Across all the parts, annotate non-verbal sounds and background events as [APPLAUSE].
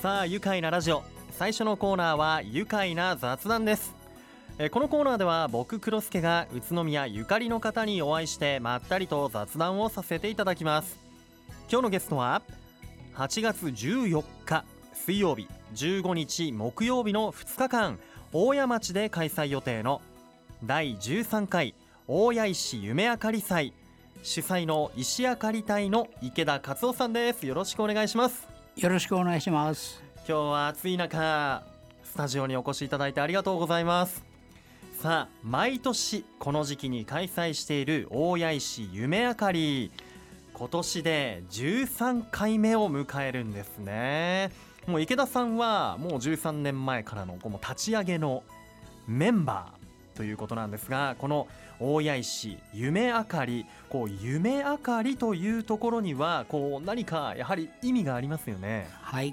さあ愉快なラジオ。最初のコーナーは愉快な雑談です。えこのコーナーでは僕黒助が宇都宮ゆかりの方にお会いしてまったりと雑談をさせていただきます。今日のゲストは8月14日水曜日15日木曜日の2日間大谷町で開催予定の第13回大谷石夢あかり祭。主催の石あかり隊の池田勝夫さんです。よろしくお願いします。よろしくお願いします。今日は暑い中スタジオにお越しいただいてありがとうございます。さあ毎年この時期に開催している大谷石夢あかり。今年で13回目を迎えるんですね。もう池田さんはもう13年前からのこの立ち上げのメンバー。ということなんですがこの大谷石夢あかりこう夢あかりというところにはこう何かやはり意味がありますよね。はい。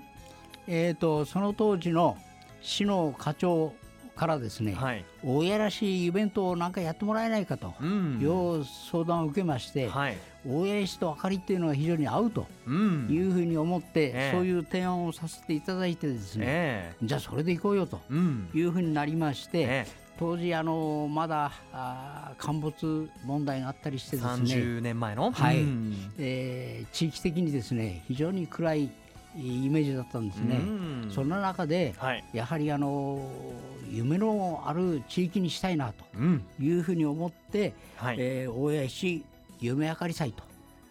えー、とその当時の市の課長からですね、はい。大家らしいイベントをなんかやってもらえないかと、うん。いう相談を受けまして、はい。大家石と明かりっていうのは非常に合うとうん。いうふうに思って、ええ。そういう提案をさせていただいてですね、えじゃあそれで行こうよというふうになりまして、え当時あのまだあー陥没問題があったりしてえですね、30年前の？はい。うん。えー地域的にですね非常に暗いイメージだったんですね。うん。そんな中ではい。やはりあの夢のある地域にしたいなとうん。いうふうに思って、はい。えー大谷市夢あかり祭と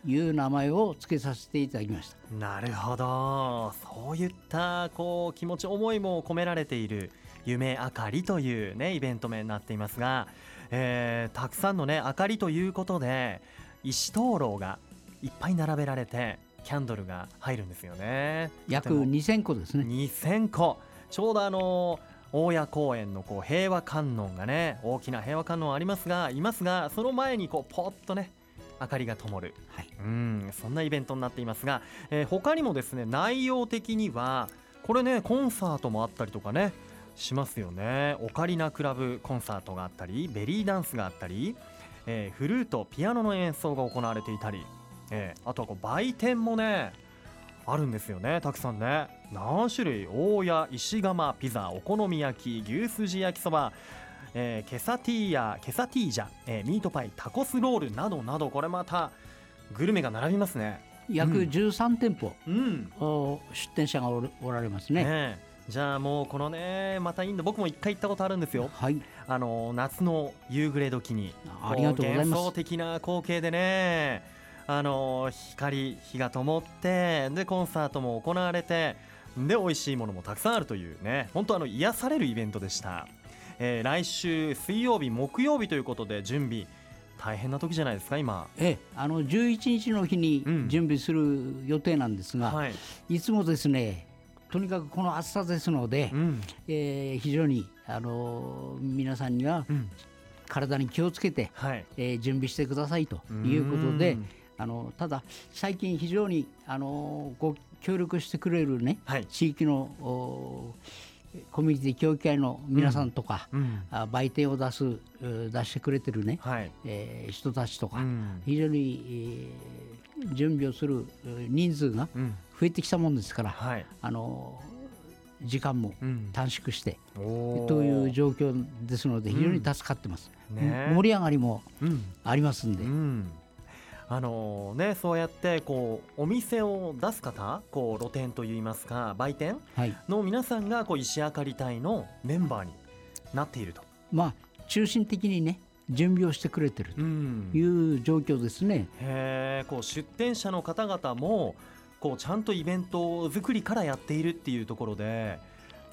いう名前を付けさせていただきました。なるほど。そういったこう気持ち思いも込められている夢あかりというねイベント名になっていますが、えーたくさんのね明かりということで石灯籠がいっぱい並べられてキャンドルが入るんですよね約とても2000個ですね。2000個ちょうどあの大谷公園のこう平和観音がね大きな平和観音ありますがいますがその前にこうポッとね明かりが灯るはい。うんそんなイベントになっていますが、えー他にもですね内容的にはこれねコンサートもあったりとかねしますよね。オカリナクラブコンサートがあったりベリーダンスがあったり、えーフルートピアノの演奏が行われていたり、えーあとはこう売店もねあるんですよねたくさんね。何種類？大谷石窯ピザお好み焼き牛すじ焼きそばえーケサティーヤケサティージャ、えーミートパイタコスロールなどなどこれまたグルメが並びますね。約うん。13店舗、うん。お出店者がおらおられますね。ねえじゃあもうこのねまたインド僕も一回行ったことあるんですよ。はい。あの夏の夕暮れ時に。ありがとうございます。こ幻想的な光景でね。あの光火が灯ってでコンサートも行われてで美味しいものもたくさんあるというね。本当あの癒されるイベントでした、えー来週水曜日木曜日ということで準備大変な時じゃないですか今。ええ、あの11日の日にうん。準備する予定なんですが、はい、いつもですねとにかくこの暑さですので、うん。えー非常に、あのー皆さんにはうん。体に気をつけて、はい。えー準備してくださいということでうんあのただ最近非常に、あのーご協力してくれるねはい、地域のおコミュニティ協議会の皆さんとか、うん。あ売店を出すう出してくれてるね、はい、えー人たちとか、うん。非常に、えー準備をするえー人数がうん。増えてきたもんですから、はい、あの時間もうん。短縮して、おー。という状況ですので非常に助かってます、ね。盛り上がりもうん。ありますんで、うん、あのねそうやってこうお店を出す方こう露店といいますか売店はい。の皆さんがこう石あかり隊のメンバーになっていると、まあ中心的にね準備をしてくれてるうん。という状況ですね、へえこう出店者の方々もこうちゃんとイベント作りからやっているっていうところで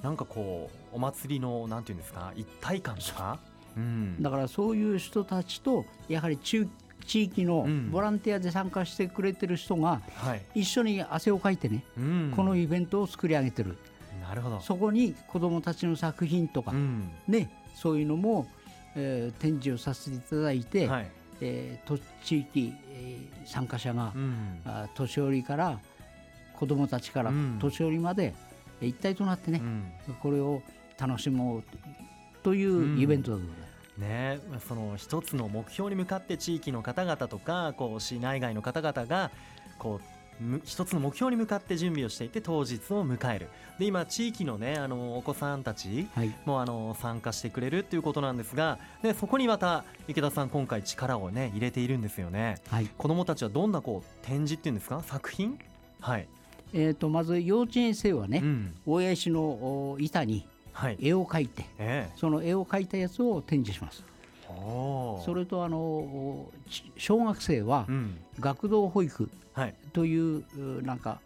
なんかこうお祭りのなんていうんですか一体感とか、うん、だからそういう人たちとやはり中地域のうん。ボランティアで参加してくれてる人がはい、一緒に汗をかいてね、うん、このイベントを作り上げてる。なるほど、そこに子どもたちの作品とか、うん。ね、そういうのも、えー展示をさせていただいて、はい。えーと地域、えー参加者が、うん。あ年寄りから子どもたちからうん。年寄りまで、えー一体となってね、うん。これを楽しもうというイベントだと思います。ね、その一つの目標に向かって地域の方々とかこう市内外の方々がこうむ一つの目標に向かって準備をしていって当日を迎える。で今地域のねあのお子さんたちはい。もあの参加してくれるっていうことなんですがでそこにまた池田さん今回力をね入れているんですよね。はい。子どもたちはどんなこう展示っていうんですか？作品？はい、えー、とまず幼稚園生はね、うん。大谷石のお板にはい。絵を描いてえ。その絵を描いたやつを展示しますそれとあの小学生はうん。学童保育はい。といううなん。か、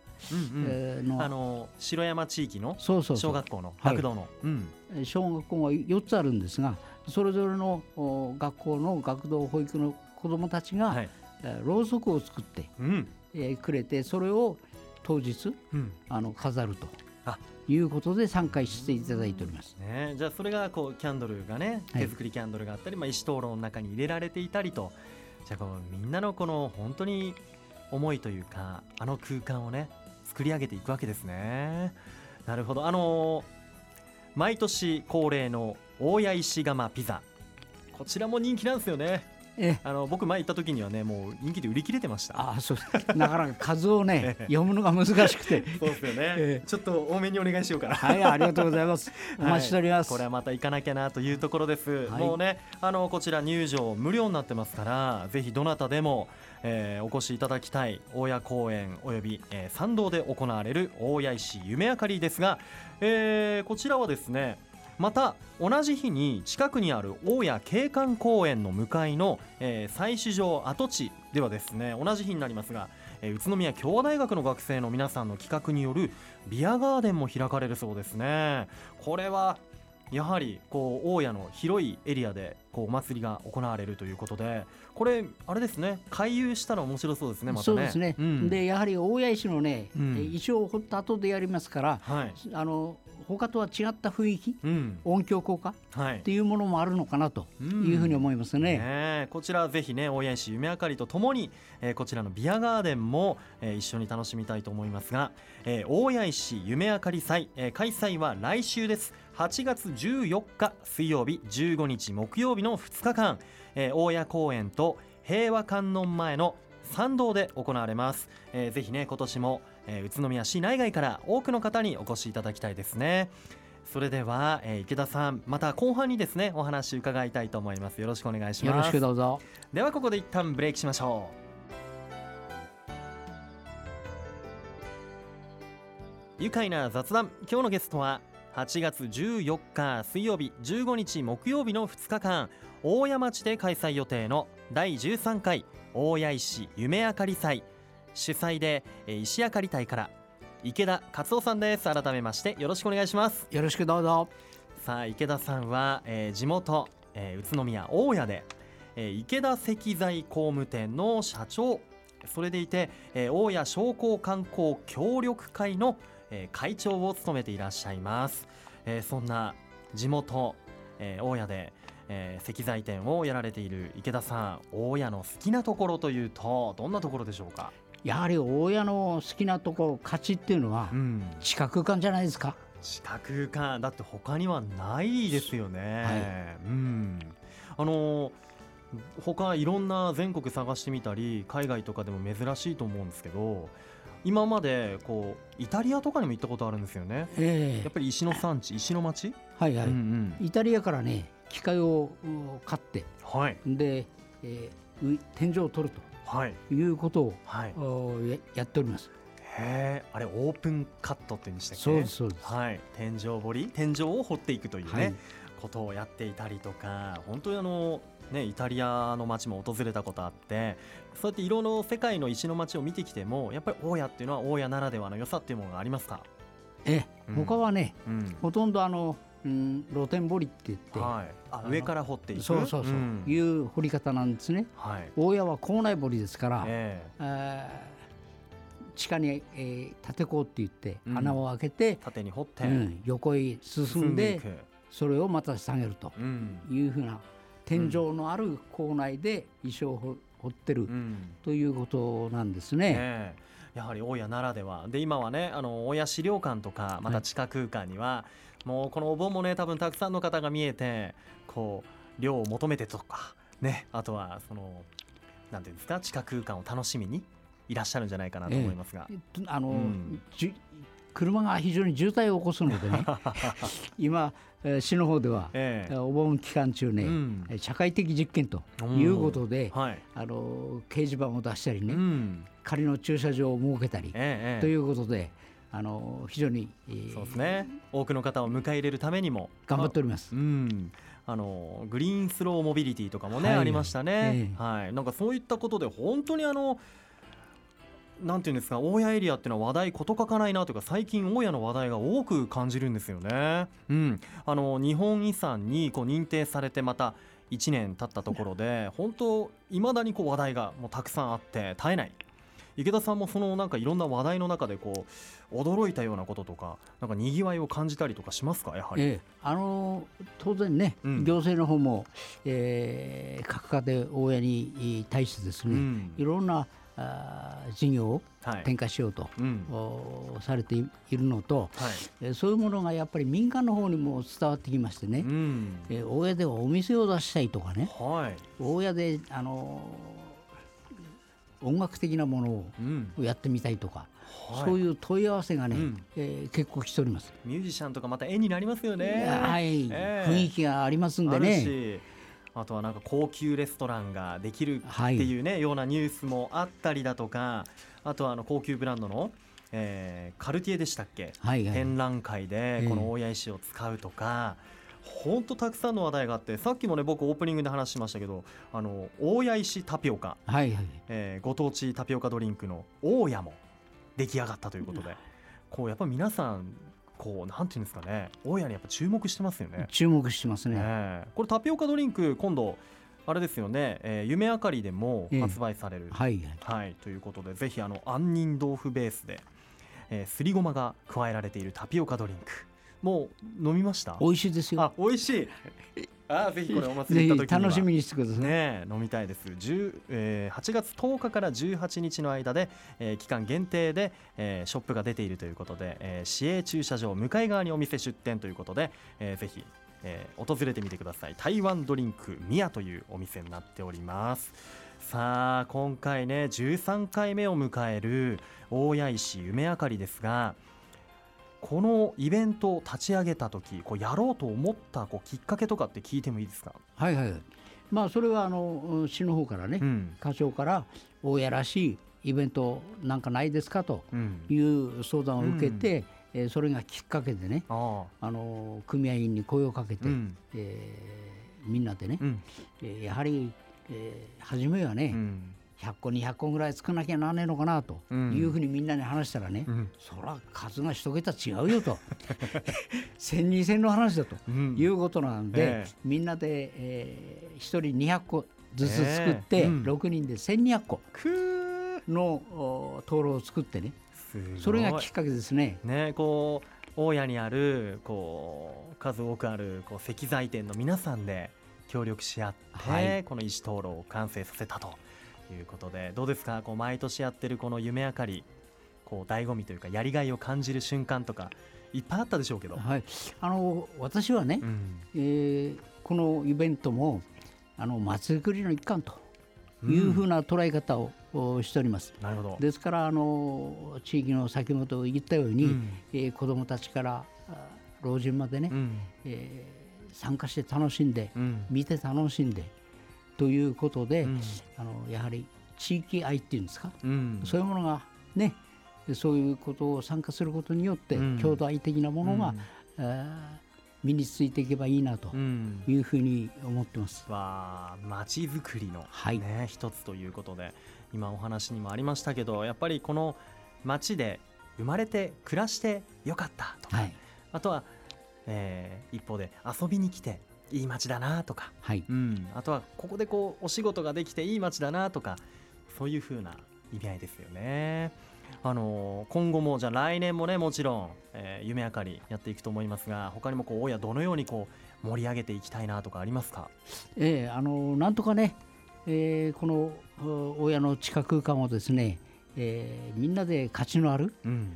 あの城山地域の小学校のはい。学童の、うん。小学校が4つあるんですがそれぞれのお学校の学童保育の子どもたちが、はい。えーろうそくを作って、くれてそれを当日うん。あの飾ると。あいうことで参加していただいております。ね、じゃあそれがこうキャンドルがねはい手作りキャンドルがあったり、まあ、石灯籠の中に入れられていたりとじゃあこのみんなのこの本当に思いというかあの空間をね作り上げていくわけですね。なるほどあのー毎年恒例の大谷石窯ピザこちらも人気なんですよね。えあの僕前行った時にはねもう人気で売り切れてました。あそう。なかなか数をね [LAUGHS] ええ。読むのが難しくて。そうですよね、ええ。ちょっと多めにお願いしようかな。はいありがとうございます。[LAUGHS] お待ちしております、これはまた行かなきゃなというところです、はい。もうねあのこちら入場無料になってますからぜひどなたでも、えーお越しいただきたい大谷公園および、えー参道で行われる大谷石夢あかりですが、えーこちらはですねまた同じ日に近くにある大谷景観公園の向かいの、えー採取場跡地ではですね同じ日になりますが、えー宇都宮共和大学の学生の皆さんの企画によるビアガーデンも開かれるそうですね。これはやはりこう大谷の広いエリアでこうお祭りが行われるということでこれあれですね回遊したら面白そうですねまたね。そうですね、ん。でやはり大谷石のね、うん。え石を掘った後でやりますからはい。あの他とは違った雰囲気うん。音響効果っはい。ていうものもあるのかなというふうに思いますね。ねえ。こちらぜひね大谷石夢あかりとともに、えーこちらのビアガーデンも、えー一緒に楽しみたいと思いますが、えー大谷石夢あかり祭、えー開催は来週です。8月14日水曜日15日木曜日の2日間、えー大谷公園と平和観音前の参道で行われます、えーぜひね今年も、えー宇都宮市内外から多くの方にお越しいただきたいですね。それでは、えー池田さんまた後半にですねお話伺いたいと思います。よろしくお願いします。よろしくどうぞ。ではここで一旦ブレイクしましょう。愉快な雑談。今日のゲストは8月14日水曜日15日木曜日の2日間大谷町で開催予定の第13回大谷石夢あかり祭主催でえー石あかり隊から池田勝夫さんです。改めましてよろしくお願いします。よろしくどうぞ。さあ池田さんは、えー地元、えー宇都宮大谷で、えー池田石材工務店の社長それでいて、えー大谷商工観光協力会の、えー会長を務めていらっしゃいます、えーそんな地元、えー大谷で、えー石材店をやられている池田さん大谷の好きなところというとどんなところでしょうか、やはり大家の好きなところ勝ちっていうのはうん、地下空間じゃないですか。地下空間だって他にはないですよね、はい。うん。あの他いろんな全国探してみたり海外とかでも珍しいと思うんですけど今までこうイタリアとかにも行ったことあるんですよね。ええ。やっぱり石の産地石の町、はいはい、うんうん。イタリアからね機械をうん買ってはい。で、えーう天井を取るはいとい。うことをはい。おややっております。へえあれオープンカットって言うんでしたっけ？そうですそうです。はい。天井掘り？天井を掘っていくというね、はい。ことをやっていたりとか本当にあの、ね、イタリアの街も訪れたことあってそうやって色の世界の石の街を見てきてもやっぱり大谷っていうのは大谷ならではの良さっていうものがありますか、えうん。他はねうん。ほとんどあの、うん、露天掘りって言って、はい、上から掘っていく？そうそうそう、ん。いう掘り方なんですね。はい。大家は校内掘りですから、ええ。ー地下に、えー、縦坑って言ってうん。穴を開けてえ、縦に掘って、うん横へ進んでそれをまた下げるとうん。いうふうな天井のある構内で石を掘掘ってるうん。ということなんですね。ねえ。やはり大谷ならでは。で今はねあの大谷資料館とかまた地下空間には、もうこのお盆もね多分たくさんの方が見えてこう量を求めてとかねあとはそのなんていうんですか地下空間を楽しみにいらっしゃるんじゃないかなと思いますが、あの、うん。車が非常に渋滞を起こすのでね [LAUGHS] 今、えー市の方では、ええ。お盆期間中ね、うん。社会的実験ということで、はい、あの掲示板を出したりね、うん。仮の駐車場を設けたり、ええええ。ということであの非常に、えーそうですね。多くの方を迎え入れるためにも。頑張っております。うん、あのグリーンスローモビリティとかもね、はい。ありましたね、ええ。はい、なんかそういったことで本当にあのなんていうんですか大谷エリアっていうのは話題事欠かないなというか最近大谷の話題が多く感じるんですよね。うん、あの日本遺産にこう認定されてまた1年経ったところで本当いまだにこう話題がもうたくさんあって絶えない。池田さんもそのなんかいろんな話題の中でこう驚いたようなこととかなんかにぎわいを感じたりとかしますか？やはり。ええ。あの当然ね、うん。行政の方も、えー各家庭大家に対してですね、うん。いろんなあー事業をはい。展開しようと、うん。おされているのと、はい。えーそういうものがやっぱり民間の方にも伝わってきましてね、うん。えー大家ではお店を出したいとかね。はい。大家であの音楽的なものをうん。やってみたいとか、はい。そういう問い合わせがね、うん。えー結構来ております。ミュージシャンとかまた絵になりますよね。はい、ええ。雰囲気がありますんでね。しあとはなんか高級レストランができるってはいいうね、ようなニュースもあったりだとかあとはあの高級ブランドの、えーカルティエでしたっけ、はいはい。展覧会でええ。この大谷石を使うとか、ほんとたくさんの話題があってさっきもね僕オープニングで話しましたけどあの大谷石タピオカ、はいはい。えーご当地タピオカドリンクの大家も出来上がったということで、こうやっぱ皆さんこうなんていうんですかね。大家にやっぱ注目してますよね。注目してますね。ねえ。これタピオカドリンク今度あれですよね、えー夢あかりでもええ。発売される、はいはい。はい、ということでぜひあの杏仁豆腐ベースで、えーすりごまが加えられているタピオカドリンクもう飲みました？美味しいですよ。あ美味しい。[LAUGHS] あぜひこれお祭り行った時 [LAUGHS] 楽しみにしてください。ねえ飲みたいです。10、えー8月10日から18日の間で、えー期間限定で、えーショップが出ているということで、えー市営駐車場向かい側にお店出店ということで、えーぜひ、えー訪れてみてください。台湾ドリンクミヤというお店になっております。さあ今回ね13回目を迎える大谷石夢あかりですがこのイベントを立ち上げた時こうやろうと思ったこうきっかけとかって聞いてもいいですか、はいはい。まあそれはあの市の方からね、うん。課長から大家らしいイベントなんかないですかとうん、いう相談を受けて、えーそれがきっかけでね、あの組合員に声をかけて、うん。えーみんなでね、うん。えーやはり、えー初めはね、うん100個200個ぐらい作らなきゃなんねえのかなとうん。いうふうにみんなに話したらね、うん。そら数が一桁違うよと。[LAUGHS] 千二千の話だとうん。いうことなんで、ええ。みんなで、えー、1人200個ずつ作って、ええ。うん。6人で1200個のお灯籠を作ってね。それがきっかけですね。ねこう大家にあるこう数多くあるこう石材店の皆さんで協力し合って、はい。この石灯籠を完成させたということでどうですか？こう毎年やってるこの夢あかりこう醍醐味というかやりがいを感じる瞬間とかいっぱいあったでしょうけど、はい、あの私はね、うん。えーこのイベントもあの祭り作りの一環というふうな捉え方を、おしております。なるほど。ですからあの地域の先ほど言ったように、うん。えー子どもたちからあ老人までね、うん。えー参加して楽しんで、うん。見て楽しんでということで、うん。あのやはり地域愛っていうんですか、うん。そういうものがねそういうことを参加することによって、うん。郷土愛的なものが、えー身についていけばいいなとうん。いうふうに思ってます。は街づくりの、はい。ね、一つということで今お話にもありましたけどやっぱりこの街で生まれて暮らしてよかったとか、はい、あとは、えー一方で遊びに来ていい街だなとか、はい、うん、あとはここでこうお仕事ができていい街だなとかそういう風な意味合いですよね。あのー今後もじゃあ来年もねもちろん、えー夢あかりやっていくと思いますが他にもこう大家どのようにこう盛り上げていきたいなとかありますか？えーあのなんとかね、えーこのお親の地下空間をですね、えーみんなで価値のあるうん。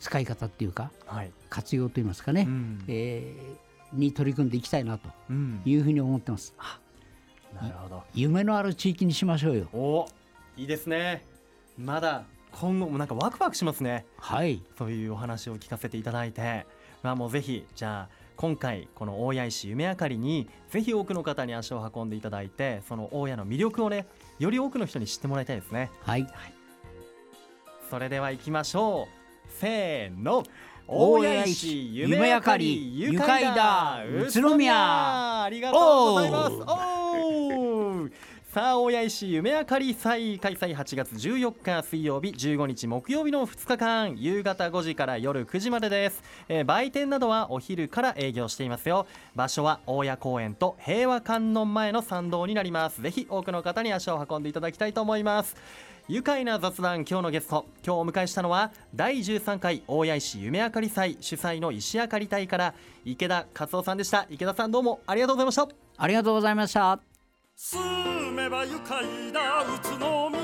使い方っていうかはい、活用といいますかね、うん。えーに取り組んでいきたいなとうん。いうふうに思ってます。なるほど。夢のある地域にしましょうよ。おいいですね。まだ今後もなんかワクワクしますね。はい。そういうお話を聞かせていただいて。まあもうぜひじゃあ今回この大谷石夢あかりにぜひ多くの方に足を運んでいただいてその大谷の魅力をねより多くの人に知ってもらいたいですね。はい。それでは行きましょう。せーの大谷石夢あかり愉快だ宇都宮。ありがとうございます。おー。[LAUGHS] さあ大谷石夢あかり祭開催8月14日水曜日15日木曜日の2日間夕方5時から夜9時までです、えー売店などはお昼から営業していますよ。場所は大谷公園と平和観音前の参道になります。ぜひ多くの方に足を運んでいただきたいと思います愉快な雑談今日のゲスト。今日お迎えしたのは第13回大谷石夢あかり祭主催の石あかり隊から池田勝夫さんでした。池田さんどうもありがとうございました。ありがとうございました。住めば愉快だ宇都宮